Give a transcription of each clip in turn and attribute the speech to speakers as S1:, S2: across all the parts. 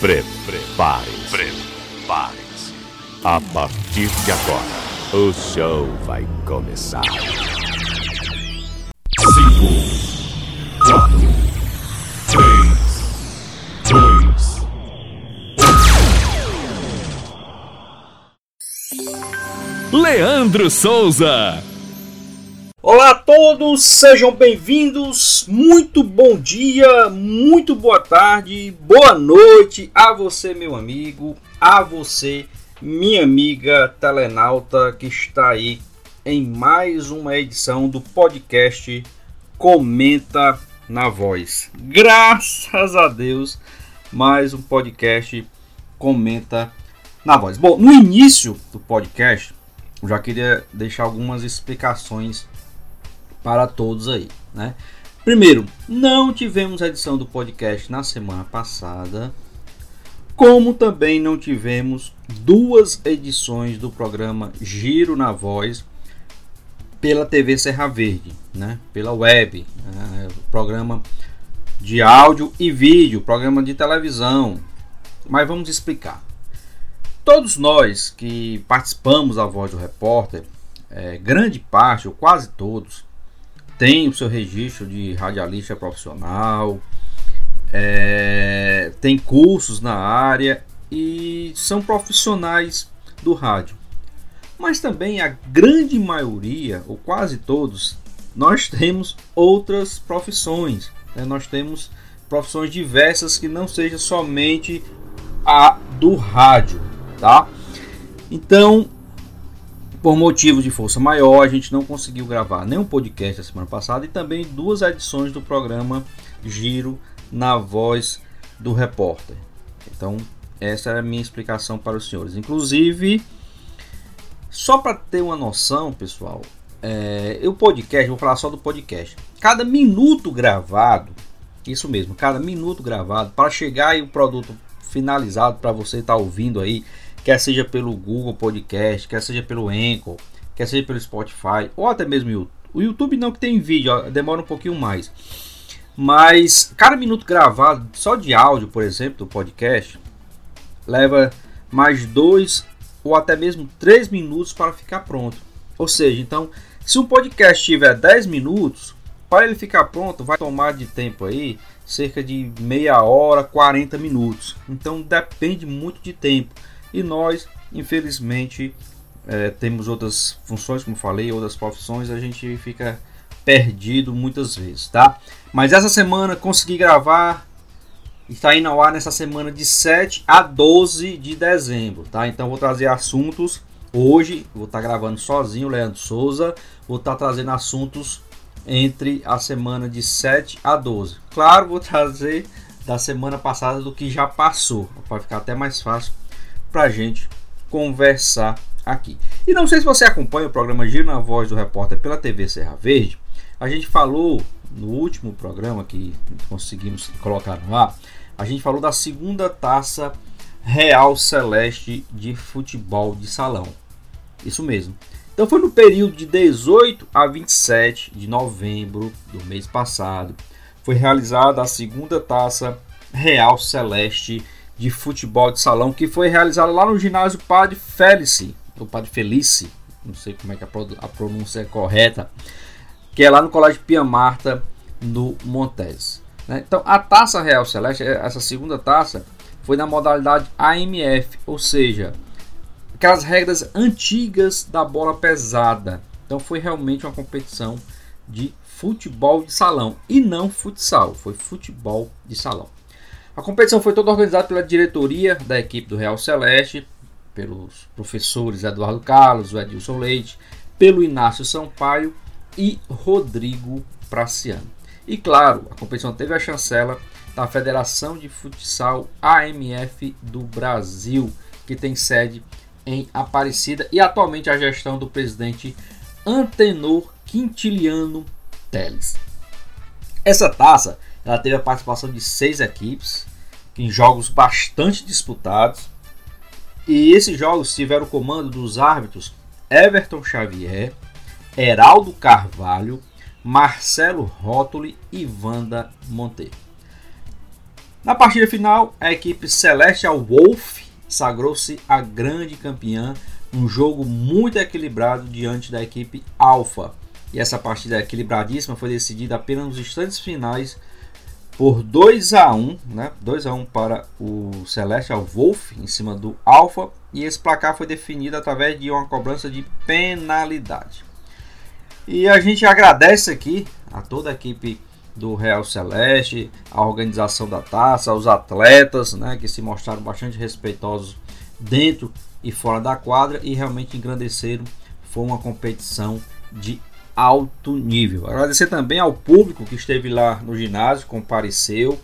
S1: Prepare-se. Prepare-se. A partir de agora, o show vai começar. 5, 4, 3, 2.
S2: Leandro Souza.
S3: Olá a todos, sejam bem-vindos. Muito bom dia, muito boa tarde, boa noite a você, meu amigo, a você, minha amiga telenauta que está aí em mais uma edição do podcast Comenta na Voz. Graças a Deus, mais um podcast Comenta na Voz. Bom, no início do podcast, eu já queria deixar algumas explicações para todos aí, né? Primeiro, não tivemos a edição do podcast na semana passada, como também não tivemos duas edições do programa Giro na Voz pela TV Serra Verde, né? Pela web, né? programa de áudio e vídeo, programa de televisão. Mas vamos explicar. Todos nós que participamos da Voz do Repórter, é, grande parte ou quase todos, tem o seu registro de radialista profissional, é, tem cursos na área e são profissionais do rádio. Mas também a grande maioria, ou quase todos, nós temos outras profissões. Né? Nós temos profissões diversas que não seja somente a do rádio, tá? Então, por motivo de força maior, a gente não conseguiu gravar nenhum podcast a semana passada e também duas edições do programa Giro na Voz do Repórter. Então, essa é a minha explicação para os senhores. Inclusive, só para ter uma noção, pessoal, é, o podcast, vou falar só do podcast. Cada minuto gravado, isso mesmo, cada minuto gravado, para chegar aí o produto finalizado para você estar tá ouvindo aí quer seja pelo Google Podcast, quer seja pelo Anchor, quer seja pelo Spotify, ou até mesmo YouTube. O YouTube não que tem vídeo, ó, demora um pouquinho mais. Mas cada minuto gravado, só de áudio, por exemplo, do podcast, leva mais dois ou até mesmo três minutos para ficar pronto. Ou seja, então, se um podcast tiver 10 minutos, para ele ficar pronto, vai tomar de tempo aí cerca de meia hora, 40 minutos. Então depende muito de tempo. E nós, infelizmente, é, temos outras funções, como falei, outras profissões, a gente fica perdido muitas vezes, tá? Mas essa semana consegui gravar, está indo ao ar nessa semana de 7 a 12 de dezembro, tá? Então vou trazer assuntos hoje, vou estar gravando sozinho, Leandro Souza, vou estar trazendo assuntos entre a semana de 7 a 12. Claro, vou trazer da semana passada do que já passou, para ficar até mais fácil para a gente conversar aqui. E não sei se você acompanha o programa Giro na Voz do Repórter pela TV Serra Verde. A gente falou no último programa que conseguimos colocar no ar, a gente falou da segunda taça Real Celeste de futebol de salão. Isso mesmo. Então foi no período de 18 a 27 de novembro do mês passado. Foi realizada a segunda taça Real Celeste de futebol de salão que foi realizado lá no ginásio Padre Felice, o Padre Felice, não sei como é que a pronúncia é correta, que é lá no Colégio Pia Marta, no Montes. Né? Então, a Taça Real Celeste, essa segunda taça, foi na modalidade AMF, ou seja, aquelas regras antigas da bola pesada. Então, foi realmente uma competição de futebol de salão e não futsal, foi futebol de salão. A competição foi toda organizada pela diretoria da equipe do Real Celeste, pelos professores Eduardo Carlos, Edilson Leite, pelo Inácio Sampaio e Rodrigo Praciano. E claro, a competição teve a chancela da Federação de Futsal AMF do Brasil, que tem sede em Aparecida e atualmente a gestão do presidente Antenor Quintiliano Teles. Essa taça ela teve a participação de seis equipes em jogos bastante disputados. E esses jogos tiveram o comando dos árbitros Everton Xavier, Heraldo Carvalho, Marcelo Rótoli e Wanda Monteiro. Na partida final, a equipe Celestial Wolf sagrou-se a grande campeã, um jogo muito equilibrado diante da equipe Alpha. E essa partida equilibradíssima foi decidida apenas nos instantes finais por 2 a 1, né? 2 a 1 para o Celestial Wolf em cima do Alpha, e esse placar foi definido através de uma cobrança de penalidade. E a gente agradece aqui a toda a equipe do Real Celeste, a organização da taça, os atletas, né, que se mostraram bastante respeitosos dentro e fora da quadra e realmente engrandeceram. Foi uma competição de alto nível. Agradecer também ao público que esteve lá no ginásio, compareceu,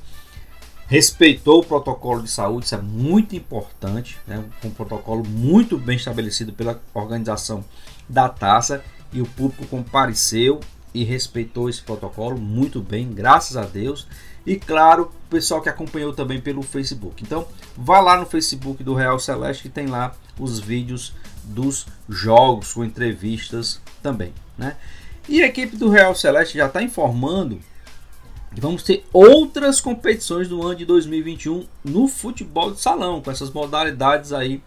S3: respeitou o protocolo de saúde, isso é muito importante, né? um protocolo muito bem estabelecido pela organização da taça e o público compareceu e respeitou esse protocolo muito bem, graças a Deus. E claro, o pessoal que acompanhou também pelo Facebook. Então, vá lá no Facebook do Real Celeste que tem lá os vídeos dos jogos com entrevistas também, né? E a equipe do Real Celeste já está informando que vamos ter outras competições no ano de 2021 no futebol de salão, com essas modalidades aí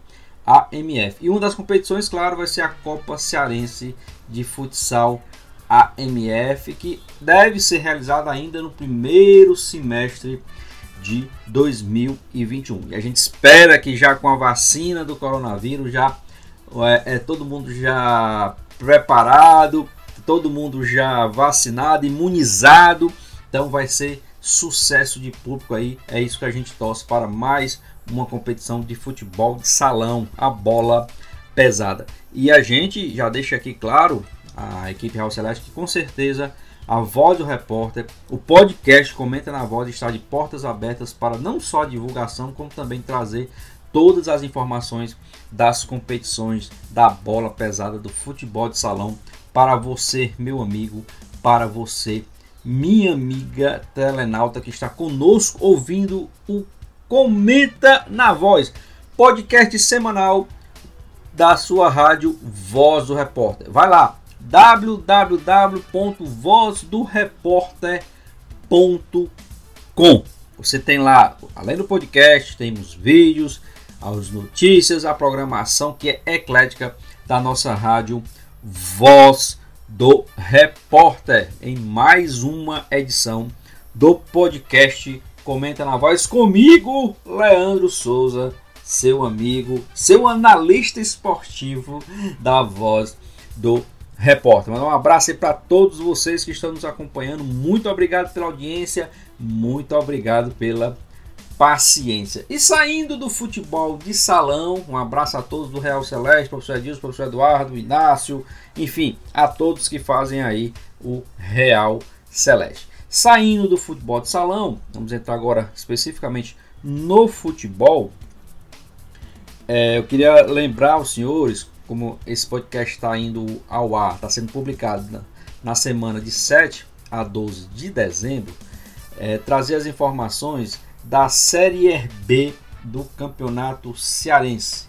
S3: AMF. E uma das competições, claro, vai ser a Copa Cearense de Futsal AMF, que deve ser realizada ainda no primeiro semestre de 2021. E a gente espera que já com a vacina do coronavírus, já é, é todo mundo já preparado todo mundo já vacinado, imunizado. Então vai ser sucesso de público aí. É isso que a gente torce para mais uma competição de futebol de salão, a bola pesada. E a gente já deixa aqui claro, a equipe Real Celeste, que com certeza a voz do repórter, o podcast Comenta na Voz está de portas abertas para não só divulgação, como também trazer todas as informações das competições da bola pesada do futebol de salão para você, meu amigo, para você, minha amiga telenauta que está conosco ouvindo o Comenta na Voz, podcast semanal da sua rádio Voz do Repórter. Vai lá, www.vozdoreporter.com. Você tem lá, além do podcast, temos vídeos, as notícias, a programação que é eclética da nossa rádio Voz do Repórter, em mais uma edição do podcast Comenta na Voz comigo, Leandro Souza, seu amigo, seu analista esportivo da Voz do Repórter. Mandar um abraço aí para todos vocês que estão nos acompanhando. Muito obrigado pela audiência, muito obrigado pela paciência. E saindo do futebol de salão, um abraço a todos do Real Celeste, professor Edilson, professor Eduardo, Inácio, enfim, a todos que fazem aí o Real Celeste. Saindo do futebol de salão, vamos entrar agora especificamente no futebol. É, eu queria lembrar aos senhores, como esse podcast está indo ao ar, está sendo publicado na, na, semana de 7 a 12 de dezembro, é, trazer as informações da Série B do Campeonato Cearense,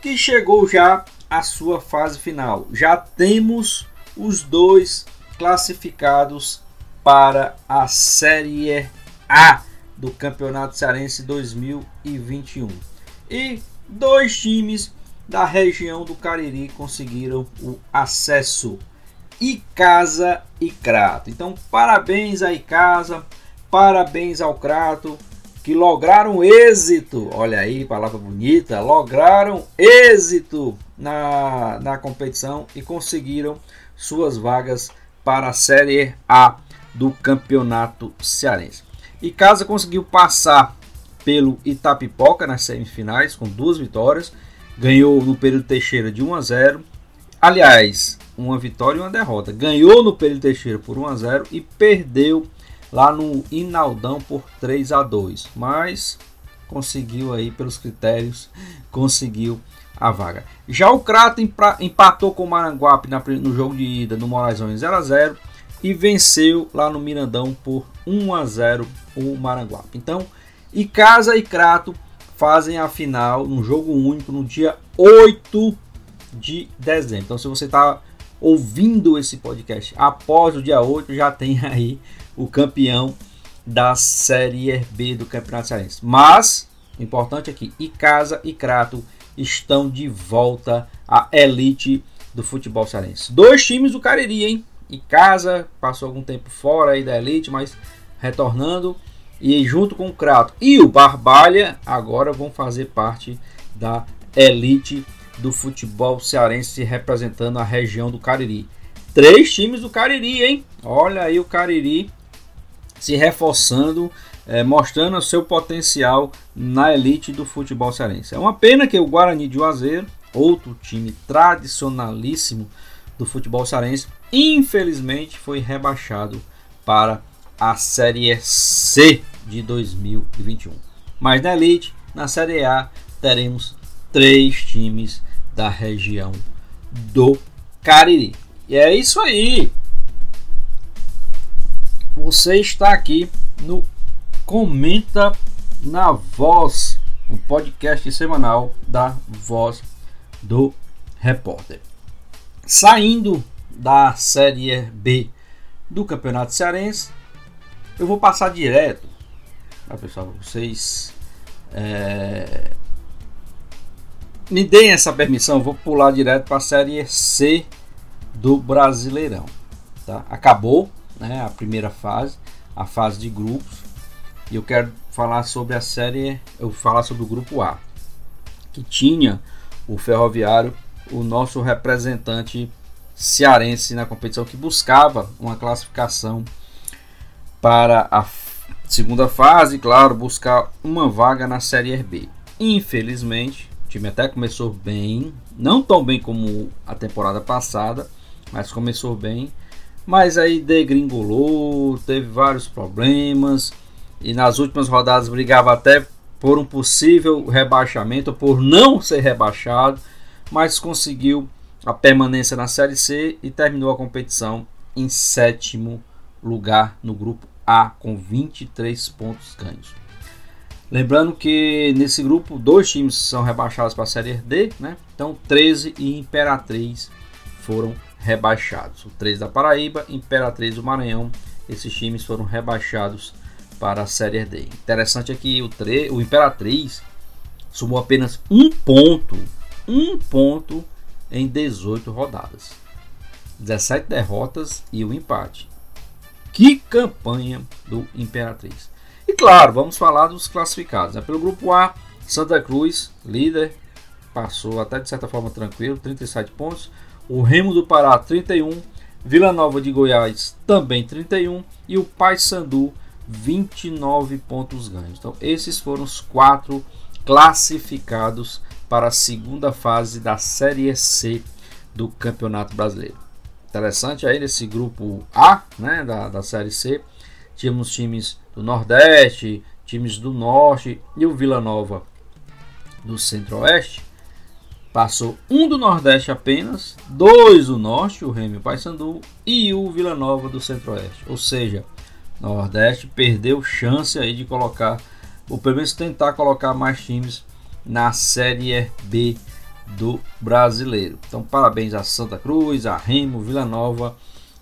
S3: que chegou já à sua fase final. Já temos os dois classificados para a Série A do Campeonato Cearense 2021. E dois times da região do Cariri conseguiram o acesso. Icasa e Crato. Então, parabéns a Icasa, parabéns ao Crato que lograram êxito, olha aí, palavra bonita, lograram êxito na, na competição e conseguiram suas vagas para a Série A do Campeonato Cearense. E Casa conseguiu passar pelo Itapipoca nas semifinais com duas vitórias, ganhou no período Teixeira de 1 a 0. Aliás, uma vitória e uma derrota. Ganhou no período Teixeira por 1 a 0 e perdeu lá no Inaldão por 3 a 2, mas conseguiu aí pelos critérios, conseguiu a vaga. Já o Crato empatou com o Maranguape no jogo de ida no Moraizão 0 a 0 e venceu lá no Mirandão por 1 a 0 o Maranguape. Então, e Casa e Crato fazem a final num jogo único no dia 8 de dezembro. Então, se você está ouvindo esse podcast após o dia 8, já tem aí o campeão da Série B do Campeonato Cearense. Mas, importante aqui, Icasa e Crato estão de volta à elite do futebol cearense. Dois times do Cariri, hein? Icasa passou algum tempo fora aí da elite, mas retornando. E junto com o Crato e o Barbalha, agora vão fazer parte da elite do futebol cearense representando a região do Cariri. Três times do Cariri, hein? Olha aí o Cariri se reforçando, é, mostrando o seu potencial na elite do futebol cearense. É uma pena que o Guarani de Juazeiro, outro time tradicionalíssimo do futebol cearense, infelizmente foi rebaixado para a Série C de 2021. Mas na elite, na Série A, teremos três times da região do Cariri. E é isso aí. Você está aqui no Comenta na Voz, o um podcast semanal da Voz do Repórter. Saindo da Série B do Campeonato Cearense, eu vou passar direto, tá, pessoal? Vocês é, me deem essa permissão, vou pular direto para a Série C do Brasileirão. Tá? Acabou né, a primeira fase, a fase de grupos, e eu quero falar sobre a série, eu falar sobre o grupo A, que tinha o Ferroviário, o nosso representante cearense na competição que buscava uma classificação para a segunda fase, claro, buscar uma vaga na Série B. Infelizmente, o time até começou bem, não tão bem como a temporada passada, mas começou bem. Mas aí degringolou, teve vários problemas e nas últimas rodadas brigava até por um possível rebaixamento, por não ser rebaixado, mas conseguiu a permanência na Série C e terminou a competição em sétimo lugar no grupo A com 23 pontos ganhos. Lembrando que nesse grupo dois times são rebaixados para a Série D, né? Então 13 e Imperatriz foram rebaixados. O 3 da Paraíba, Imperatriz do Maranhão, esses times foram rebaixados para a Série D. Interessante é que o, 3, o Imperatriz somou apenas um ponto, um ponto em 18 rodadas. 17 derrotas e um empate. Que campanha do Imperatriz. E claro, vamos falar dos classificados. Né? Pelo grupo A, Santa Cruz, líder, passou até de certa forma tranquilo, 37 pontos. O Remo do Pará, 31. Vila Nova de Goiás, também 31. E o Paysandu, 29 pontos ganhos. Então, esses foram os quatro classificados para a segunda fase da Série C do Campeonato Brasileiro. Interessante aí nesse grupo A né, da, da Série C. Tínhamos times do Nordeste, times do Norte e o Vila Nova do Centro-Oeste. Passou um do Nordeste apenas, dois do Norte, o Remy Paysandu e o Vila Nova do Centro-Oeste. Ou seja, Nordeste perdeu chance aí de colocar, ou pelo menos tentar colocar mais times na Série B do Brasileiro. Então, parabéns a Santa Cruz, a Remo, Vila Nova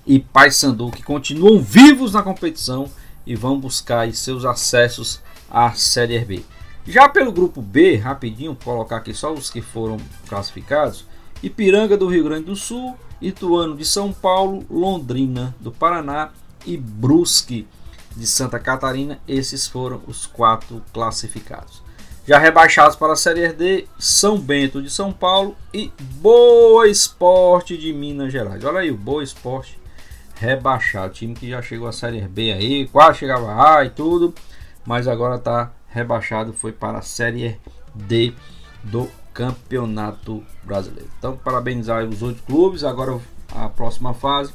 S3: e Paysandu que continuam vivos na competição e vão buscar seus acessos à Série B. Já pelo grupo B, rapidinho, colocar aqui só os que foram classificados: Ipiranga do Rio Grande do Sul, Ituano de São Paulo, Londrina do Paraná e Brusque de Santa Catarina. Esses foram os quatro classificados. Já rebaixados para a Série D, São Bento de São Paulo e Boa Esporte de Minas Gerais. Olha aí, o Boa Esporte rebaixado. Time que já chegou à Série B aí, quase chegava A e tudo, mas agora está rebaixado. Foi para a Série D do Campeonato Brasileiro. Então, parabenizar os oito clubes. Agora a próxima fase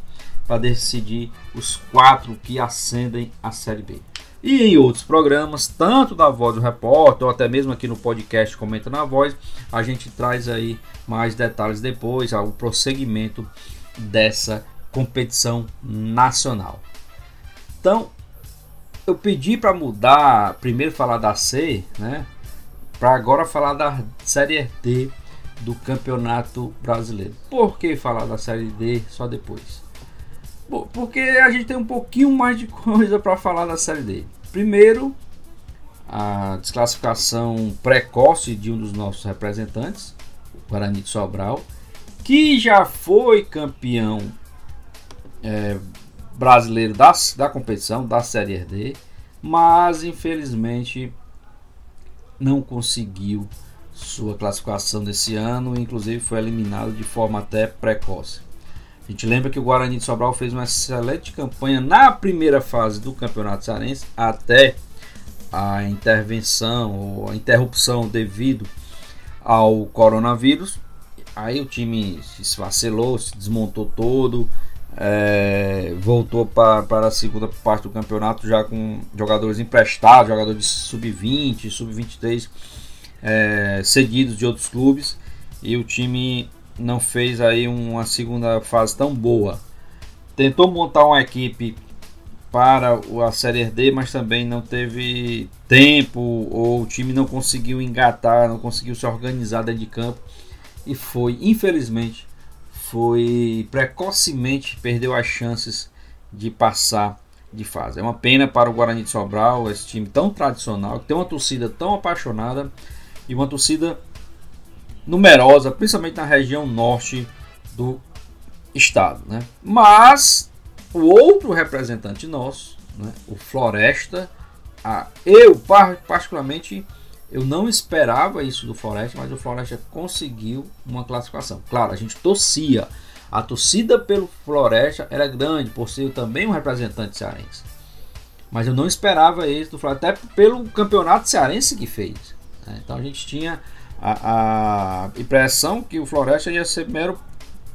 S3: para decidir os quatro que ascendem à Série B. E em outros programas, tanto da Voz do Repórter, ou até mesmo aqui no podcast Comenta na Voz, a gente traz aí mais detalhes depois, o prosseguimento dessa competição nacional. Então, eu pedi para mudar, primeiro falar da C, né? Para agora falar da Série D do Campeonato Brasileiro. Por que falar da Série D só depois? porque a gente tem um pouquinho mais de coisa para falar da Série D. Primeiro, a desclassificação precoce de um dos nossos representantes, o Guarani de Sobral, que já foi campeão é, brasileiro da, da competição, da Série D, mas infelizmente não conseguiu sua classificação desse ano, inclusive foi eliminado de forma até precoce. A gente lembra que o Guarani de Sobral fez uma excelente campanha na primeira fase do Campeonato Cearense até a intervenção ou a interrupção devido ao coronavírus. Aí o time se vacilou, se desmontou todo, é, voltou para, a segunda parte do campeonato já com jogadores emprestados, jogadores sub-20, sub-23 é, cedidos de outros clubes e o time não fez aí uma segunda fase tão boa. Tentou montar uma equipe para a Série D, mas também não teve tempo ou o time não conseguiu engatar, não conseguiu se organizar dentro de campo e foi, infelizmente, foi precocemente perdeu as chances de passar de fase. É uma pena para o Guarani de Sobral, esse time tão tradicional, que tem uma torcida tão apaixonada e uma torcida numerosa, principalmente na região norte do estado, né? Mas o outro representante nosso, né, o Floresta, a, eu particularmente eu não esperava isso do Floresta, mas o Floresta conseguiu uma classificação. Claro, a gente torcia. A torcida pelo Floresta era grande, por ser também um representante cearense. Mas eu não esperava isso do Floresta, até pelo campeonato cearense que fez. Né? Então a gente tinha a, a, impressão que o Floresta ia ser mero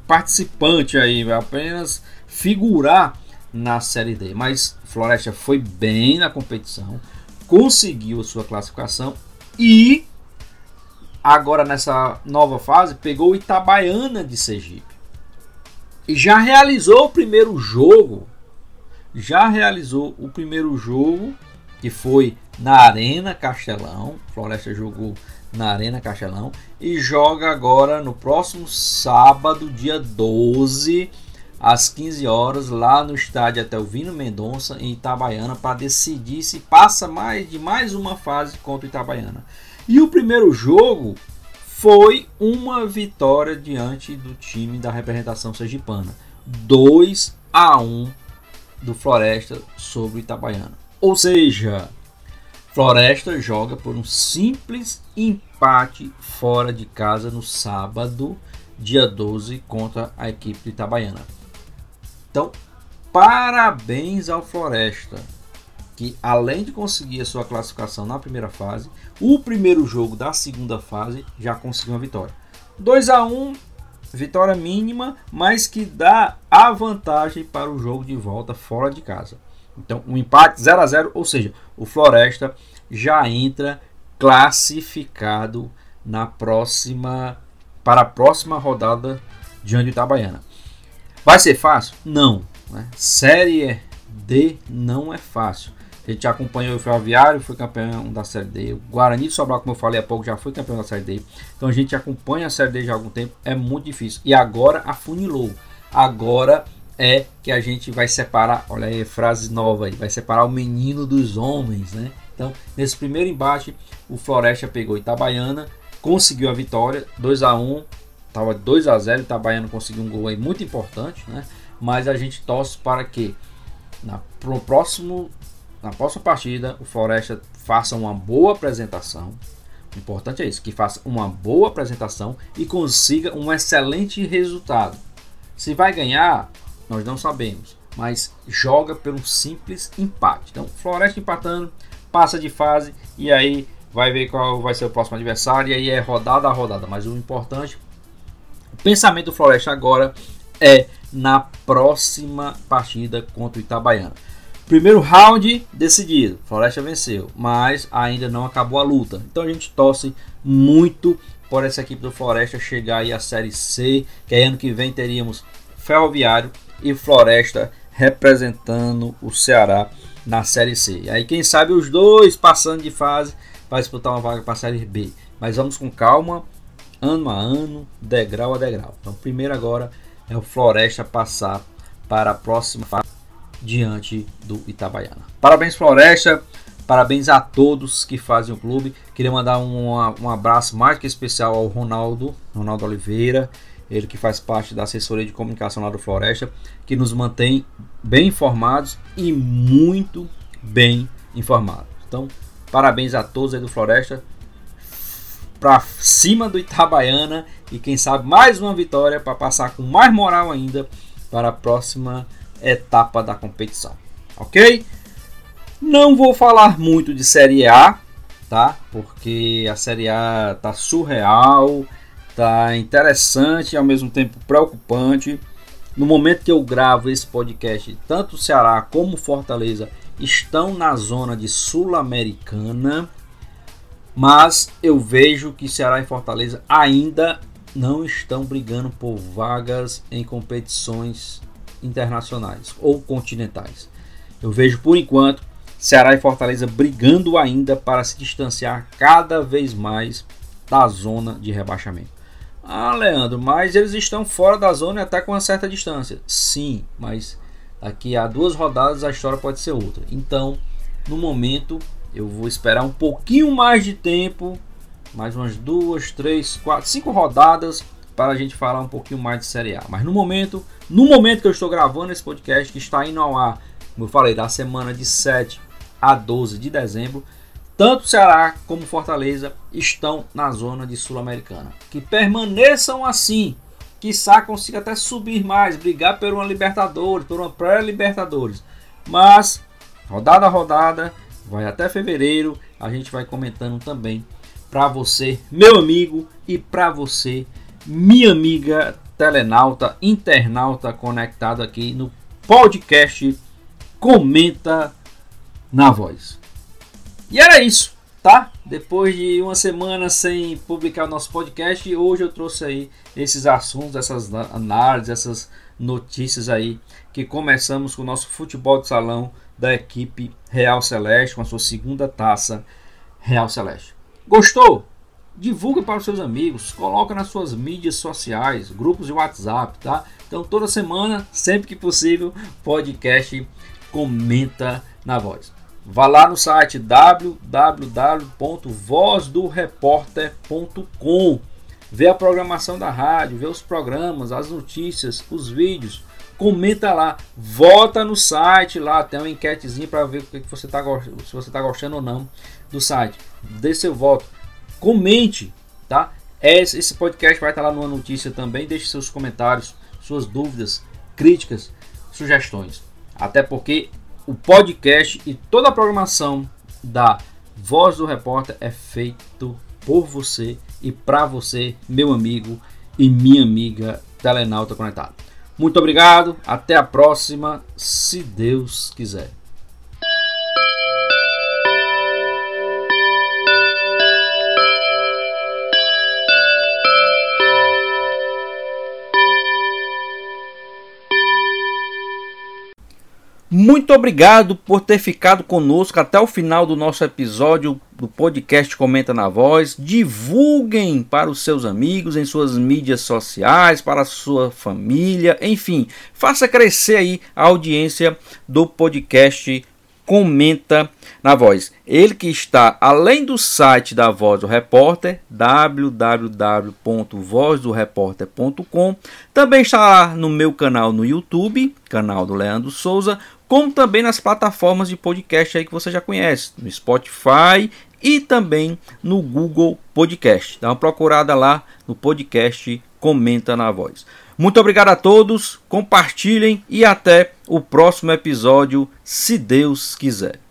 S3: participante aí, apenas figurar na Série D. Mas Floresta foi bem na competição, conseguiu sua classificação e agora nessa nova fase pegou Itabaiana de Sergipe. E já realizou o primeiro jogo. Já realizou o primeiro jogo que foi na Arena Castelão. Floresta jogou na Arena Castelão e joga agora no próximo sábado, dia 12, às 15 horas, lá no estádio Atelvino Mendonça, em Itabaiana, para decidir se passa mais de mais uma fase contra o Itabaiana. E o primeiro jogo foi uma vitória diante do time da representação sergipana. 2 a 1 do Floresta sobre o Itabaiana. Ou seja, Floresta joga por um simples empate fora de casa no sábado, dia 12, contra a equipe do Itabaiana. Então, parabéns ao Floresta, que além de conseguir a sua classificação na primeira fase, o primeiro jogo da segunda fase já conseguiu uma vitória. 2 a 1 vitória mínima, mas que dá a vantagem para o jogo de volta fora de casa. Então, um empate 0 a 0, ou seja, o Floresta já entra classificado na próxima para a próxima rodada diante do Itabaiana. Vai ser fácil? Não. Né? Série D não é fácil. A gente acompanhou o Ferroviário, foi campeão da Série D. O Guarani de Sobral, como eu falei há pouco, já foi campeão da Série D. Então a gente acompanha a Série D já há algum tempo. É muito difícil. E agora afunilou. Agora é que a gente vai separar, olha aí, frase nova aí, vai separar o menino dos homens, né? Então, nesse primeiro embate, o Floresta pegou Itabaiana, conseguiu a vitória, 2 a 1 Estava 2 a 0 Itabaiana conseguiu um gol aí muito importante, né? Mas a gente torce para que na, pro próximo, na próxima partida o Floresta faça uma boa apresentação. O importante é isso, que faça uma boa apresentação e consiga um excelente resultado. Se vai ganhar, nós não sabemos, mas joga pelo simples empate. Então, Floresta empatando, passa de fase e aí vai ver qual vai ser o próximo adversário e aí é rodada a rodada. Mas o importante pensamento do Floresta agora é na próxima partida contra o Itabaiana. Primeiro round decidido, Floresta venceu, mas ainda não acabou a luta. Então a gente torce muito por essa equipe do Floresta chegar aí à Série C, que aí ano que vem teríamos Ferroviário e Floresta representando o Ceará na Série C. Aí quem sabe os dois passando de fase para disputar uma vaga para a Série B. Mas vamos com calma, ano a ano, degrau a degrau. Então, primeiro agora é o Floresta passar para a próxima fase diante do Itabaiana. Parabéns, Floresta. Parabéns a todos que fazem o clube. Queria mandar um, um abraço mais que especial ao Ronaldo, Ronaldo Oliveira, ele que faz parte da assessoria de comunicação lá do Floresta, que nos mantém bem informados e muito bem informados. Então, parabéns a todos aí do Floresta. Para cima do Itabaiana e quem sabe mais uma vitória para passar com mais moral ainda para a próxima etapa da competição. Ok? Não vou falar muito de Série A, tá? Porque a Série A tá surreal, tá interessante e ao mesmo tempo preocupante. No momento que eu gravo esse podcast, tanto o Ceará como Fortaleza estão na zona de Sul-Americana, mas eu vejo que Ceará e Fortaleza ainda não estão brigando por vagas em competições internacionais ou continentais. Eu vejo por enquanto Ceará e Fortaleza brigando ainda para se distanciar cada vez mais da zona de rebaixamento. Ah, Leandro, mas eles estão fora da zona e até com uma certa distância. Sim, mas daqui a duas rodadas a história pode ser outra. Então, no momento, eu vou esperar um pouquinho mais de tempo mais umas duas, três, quatro, cinco rodadas para a gente falar um pouquinho mais de Série A. Mas no momento, no momento que eu estou gravando esse podcast, que está indo ao ar, como eu falei, da semana de 7 a 12 de dezembro, tanto Ceará como Fortaleza estão na zona de Sul-Americana. Que permaneçam assim, que Sá consiga até subir mais, brigar por uma Libertadores, por uma pré-Libertadores. Mas, rodada a rodada, vai até fevereiro, a gente vai comentando também para você, meu amigo, e para você, minha amiga telenauta, internauta conectado aqui no podcast Comenta na Voz. E era isso, tá? Depois de uma semana sem publicar o nosso podcast, hoje eu trouxe aí esses assuntos, essas análises, essas notícias aí que começamos com o nosso futebol de salão da equipe Real Celeste com a sua segunda taça Real Celeste. Gostou? Divulga para os seus amigos, coloca nas suas mídias sociais, grupos de WhatsApp, tá? Então toda semana, sempre que possível, podcast comenta na voz. Vá lá no site www.vozdoreporter.com. Vê a programação da rádio, vê os programas, as notícias, os vídeos. Comenta lá, vota no site lá, tem uma enquetezinha para ver o que você tá, se você está gostando ou não do site. Dê seu voto. Comente, tá? Esse podcast vai estar lá numa notícia também. Deixe seus comentários, suas dúvidas, críticas, sugestões. Até porque o podcast e toda a programação da Voz do Repórter é feito por você e para você, meu amigo e minha amiga telenauta conectado. Muito obrigado, até a próxima, se Deus quiser. Muito obrigado por ter ficado conosco até o final do nosso episódio do podcast Comenta na Voz. Divulguem para os seus amigos em suas mídias sociais, para a sua família, enfim, faça crescer aí a audiência do podcast Comenta na Voz. Ele que está além do site da Voz do Repórter, www.vozdoreporter.com, também está lá no meu canal no YouTube, canal do Leandro Souza, como também nas plataformas de podcast aí que você já conhece, no Spotify e também no Google Podcast. Dá uma procurada lá no podcast Comenta na Voz. Muito obrigado a todos, compartilhem e até o próximo episódio, se Deus quiser.